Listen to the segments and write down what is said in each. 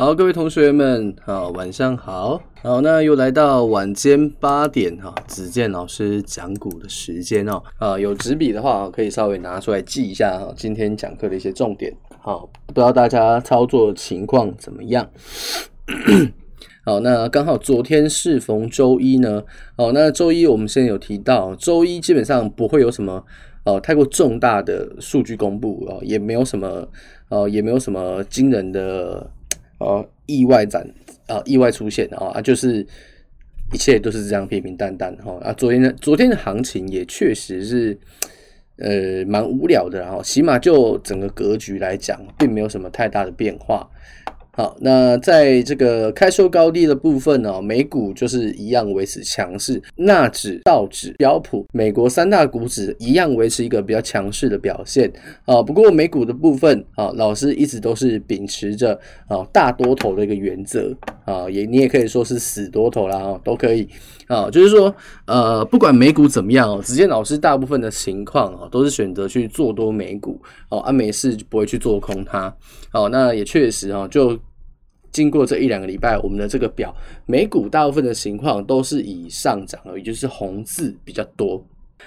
好，各位同学们，好，晚上好。好，那又来到晚间八点哈，子健老师讲股的时间哦。啊，有纸笔的话，可以稍微拿出来记一下哈，今天讲课的一些重点。好，不知道大家操作情况怎么样？好，那刚好昨天适逢周一呢。好，那周一我们现在有提到，周一基本上不会有什么呃太过重大的数据公布哦，也没有什么呃，也没有什么惊人的。哦，意外展啊，意外出现啊，就是一切都是这样平平淡淡哈啊。昨天的昨天的行情也确实是呃蛮无聊的，啊起码就整个格局来讲，并没有什么太大的变化。好，那在这个开收高低的部分呢，美股就是一样维持强势，纳指、道指、标普，美国三大股指一样维持一个比较强势的表现啊。不过美股的部分啊，老师一直都是秉持着啊大多头的一个原则啊，也你也可以说是死多头啦，啊，都可以啊。就是说呃，不管美股怎么样哦，子健老师大部分的情况啊，都是选择去做多美股哦，啊没事就不会去做空它。好，那也确实啊，就。经过这一两个礼拜，我们的这个表，美股大部分的情况都是以上涨而已，就是红字比较多。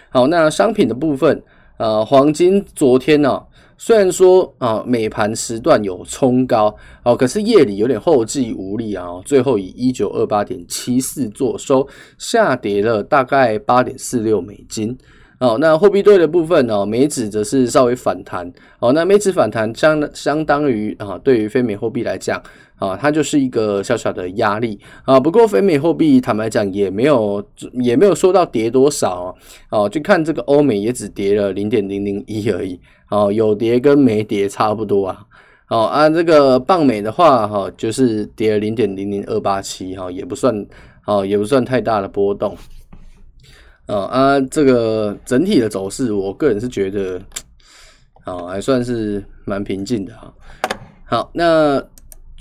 好，那商品的部分，呃，黄金昨天呢、啊，虽然说啊，美盘时段有冲高，哦，可是夜里有点后继无力啊，最后以一九二八点七四作收，下跌了大概八点四六美金。哦，那货币对的部分呢，美指则是稍微反弹。哦，那美指反弹相相当于啊，对于非美货币来讲。啊，它就是一个小小的压力啊。不过，非美货币坦白讲也没有也没有说到跌多少哦。就看这个欧美也只跌了零点零零一而已。哦，有跌跟没跌差不多啊。哦，按这个棒美的话，哈，就是跌了零点零零二八七，哈，也不算，哦，也不算太大的波动。啊，啊，这个整体的走势，我个人是觉得，啊，还算是蛮平静的哈。好，那。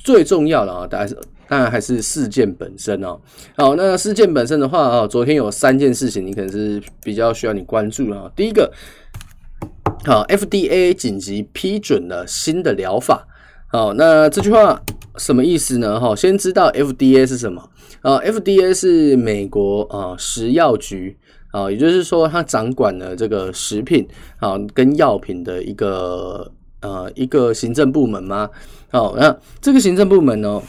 最重要的啊，当然是当然还是事件本身哦。好，那事件本身的话啊，昨天有三件事情，你可能是比较需要你关注啊。第一个，好，FDA 紧急批准了新的疗法。好，那这句话什么意思呢？哈，先知道 FDA 是什么啊？FDA 是美国啊食药局啊，也就是说它掌管了这个食品啊跟药品的一个。呃，一个行政部门吗？好，那这个行政部门呢，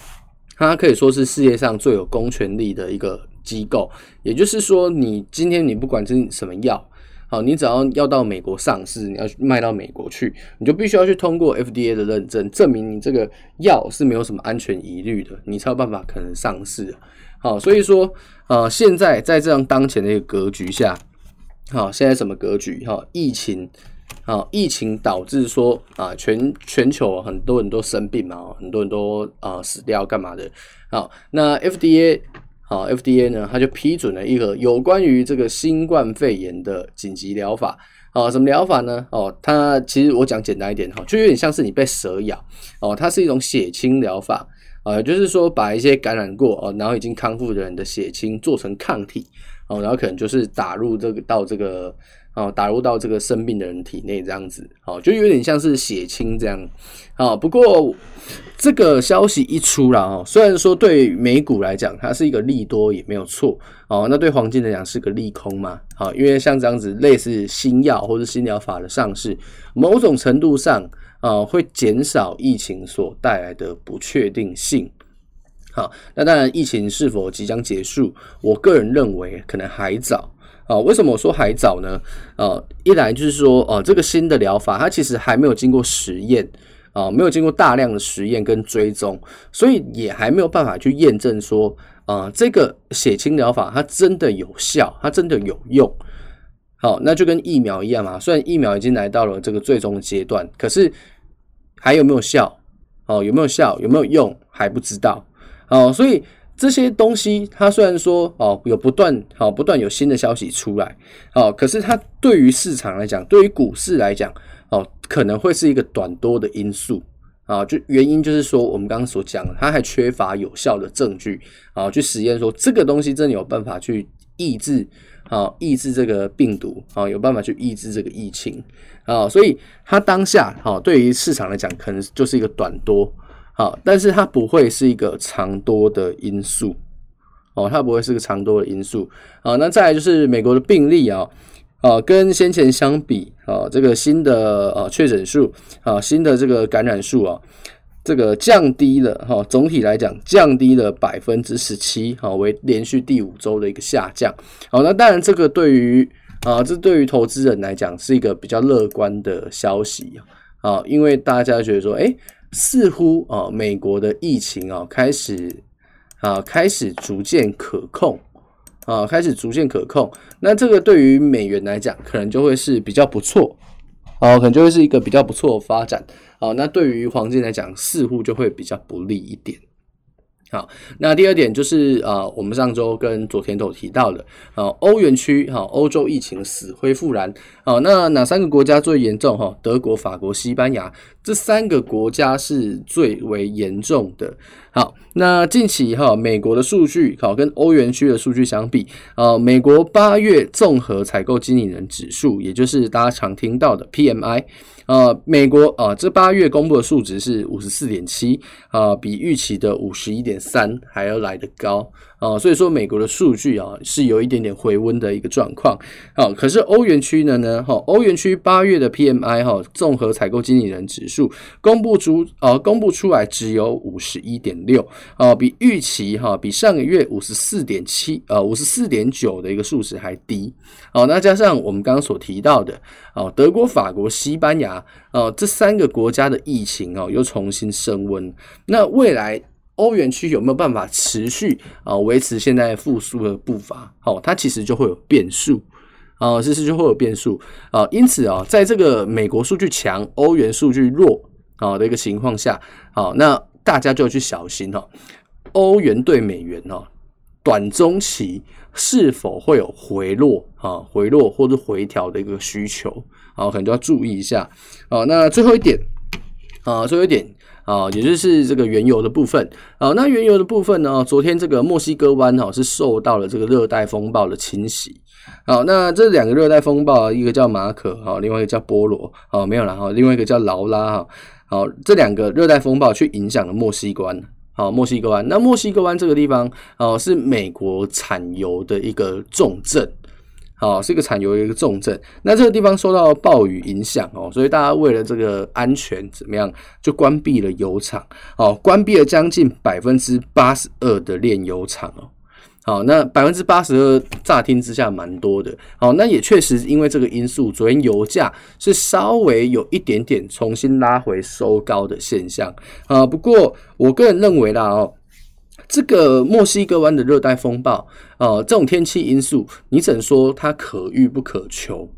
它可以说是世界上最有公权力的一个机构。也就是说，你今天你不管是什么药，好，你只要要到美国上市，你要卖到美国去，你就必须要去通过 FDA 的认证，证明你这个药是没有什么安全疑虑的，你才有办法可能上市。好，所以说，呃，现在在这样当前的一个格局下，好，现在什么格局？哈，疫情。啊，疫情导致说啊，全全球很多人都生病嘛，很多人都啊死掉干嘛的。好，那 FDA 好，FDA 呢，它就批准了一个有关于这个新冠肺炎的紧急疗法。啊，什么疗法呢？哦，它其实我讲简单一点哈，就有点像是你被蛇咬哦，它是一种血清疗法啊，就是说把一些感染过哦，然后已经康复的人的血清做成抗体哦，然后可能就是打入这个到这个。哦，打入到这个生病的人体内，这样子，哦，就有点像是血清这样。哦，不过这个消息一出了，哦，虽然说对美股来讲它是一个利多，也没有错。哦，那对黄金来讲是个利空嘛？好，因为像这样子类似新药或者新疗法的上市，某种程度上，啊，会减少疫情所带来的不确定性。好，那当然，疫情是否即将结束，我个人认为可能还早。啊，为什么我说还早呢？呃，一来就是说，哦，这个新的疗法它其实还没有经过实验，啊，没有经过大量的实验跟追踪，所以也还没有办法去验证说，啊，这个血清疗法它真的有效，它真的有用。好，那就跟疫苗一样嘛，虽然疫苗已经来到了这个最终阶段，可是还有没有效？哦，有没有效？有没有用？还不知道。哦，所以。这些东西，它虽然说哦有不断好不断有新的消息出来哦，可是它对于市场来讲，对于股市来讲哦，可能会是一个短多的因素啊。就原因就是说，我们刚刚所讲，它还缺乏有效的证据啊，去实验说这个东西真的有办法去抑制啊，抑制这个病毒啊，有办法去抑制这个疫情啊，所以它当下好对于市场来讲，可能就是一个短多。好，但是它不会是一个长多的因素哦，它不会是个长多的因素。好，那再来就是美国的病例啊，啊，跟先前相比啊，这个新的呃确诊数啊，新的这个感染数啊，这个降低了哈，总体来讲降低了百分之十七，好，为连续第五周的一个下降。好，那当然这个对于啊，这对于投资人来讲是一个比较乐观的消息啊，因为大家觉得说，诶似乎啊，美国的疫情啊开始啊开始逐渐可控啊，开始逐渐可控。那这个对于美元来讲，可能就会是比较不错啊，可能就会是一个比较不错的发展啊。那对于黄金来讲，似乎就会比较不利一点。好，那第二点就是啊，我们上周跟昨天都有提到的啊，欧元区哈，欧洲疫情死灰复燃好，那哪三个国家最严重哈？德国、法国、西班牙这三个国家是最为严重的。好，那近期哈，美国的数据好跟欧元区的数据相比呃，美国八月综合采购经理人指数，也就是大家常听到的 PMI。呃，美国啊、呃，这八月公布的数值是五十四点七啊，比预期的五十一点三还要来得高啊、所以说美国的数据啊是有一点点回温的一个状况啊。可是欧元区的呢，哈，欧元区八月的 PMI 哈，综合采购经理人指数公布出啊，公布出来只有五十一点六啊，比预期哈，比上个月五十四点七呃五十四点九的一个数值还低。好，那加上我们刚刚所提到的哦，德国、法国、西班牙。哦，这三个国家的疫情哦又重新升温，那未来欧元区有没有办法持续啊维持现在复苏的步伐？哦，它其实就会有变数啊，其实就会有变数啊。因此啊，在这个美国数据强、欧元数据弱啊的一个情况下，好，那大家就要去小心哦，欧元兑美元哦，短中期是否会有回落啊、回落或者回调的一个需求？好，可能就要注意一下。好，那最后一点啊，最后一点啊，也就是这个原油的部分。啊，那原油的部分呢，昨天这个墨西哥湾哈是受到了这个热带风暴的侵袭。好，那这两个热带风暴，一个叫马可哈，另外一个叫波罗。好，没有了哈，另外一个叫劳拉哈。好，这两个热带风暴去影响了墨西哥湾。好，墨西哥湾。那墨西哥湾这个地方哦，是美国产油的一个重镇。好，是一个产油的一个重镇。那这个地方受到暴雨影响哦，所以大家为了这个安全怎么样，就关闭了油厂。哦，关闭了将近百分之八十二的炼油厂哦。好，那百分之八十二乍听之下蛮多的。好，那也确实因为这个因素，昨天油价是稍微有一点点重新拉回收高的现象啊。不过我个人认为啦哦。这个墨西哥湾的热带风暴，呃，这种天气因素，你只能说它可遇不可求。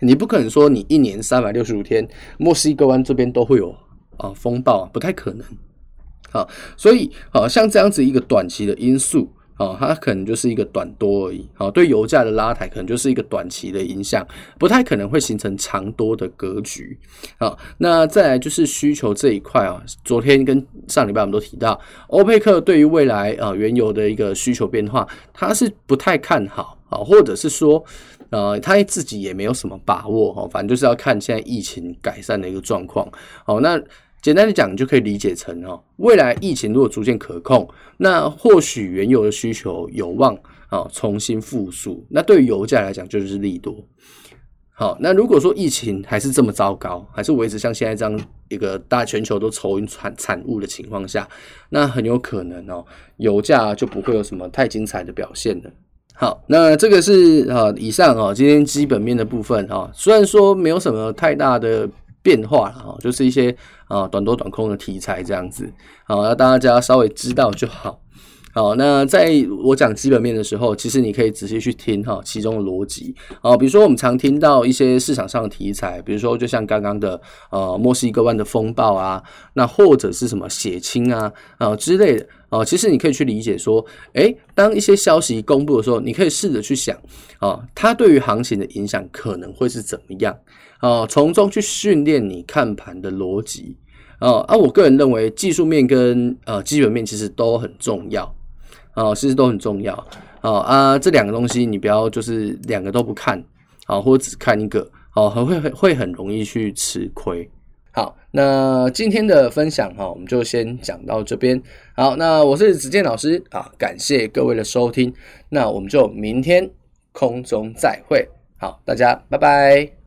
你不可能说你一年三百六十五天，墨西哥湾这边都会有啊、风暴，不太可能。啊，所以啊，像这样子一个短期的因素。哦，它可能就是一个短多而已。哦，对油价的拉抬可能就是一个短期的影响，不太可能会形成长多的格局。好，那再来就是需求这一块啊，昨天跟上礼拜我们都提到，欧佩克对于未来啊原油的一个需求变化，他是不太看好啊，或者是说呃他自己也没有什么把握哈，反正就是要看现在疫情改善的一个状况。好，那。简单的讲，你就可以理解成哦，未来疫情如果逐渐可控，那或许原油的需求有望啊重新复苏。那对于油价来讲，就是利多。好，那如果说疫情还是这么糟糕，还是维持像现在这样一个大全球都愁云惨惨雾的情况下，那很有可能哦，油价就不会有什么太精彩的表现了。好，那这个是啊，以上啊今天基本面的部分啊，虽然说没有什么太大的。变化哈，就是一些啊短多短空的题材这样子，好，那大家稍微知道就好。好，那在我讲基本面的时候，其实你可以仔细去听哈其中的逻辑啊，比如说我们常听到一些市场上的题材，比如说就像刚刚的呃墨西哥湾的风暴啊，那或者是什么血清啊啊之类的啊，其实你可以去理解说，诶，当一些消息公布的时候，你可以试着去想啊，它对于行情的影响可能会是怎么样。哦，从中去训练你看盘的逻辑哦。啊，我个人认为技术面跟呃基本面其实都很重要哦，其实都很重要哦啊。这两个东西你不要就是两个都不看啊，或者只看一个哦，很会会会很容易去吃亏好，那今天的分享哈，我们就先讲到这边。好，那我是子健老师啊，感谢各位的收听，那我们就明天空中再会。好，大家拜拜。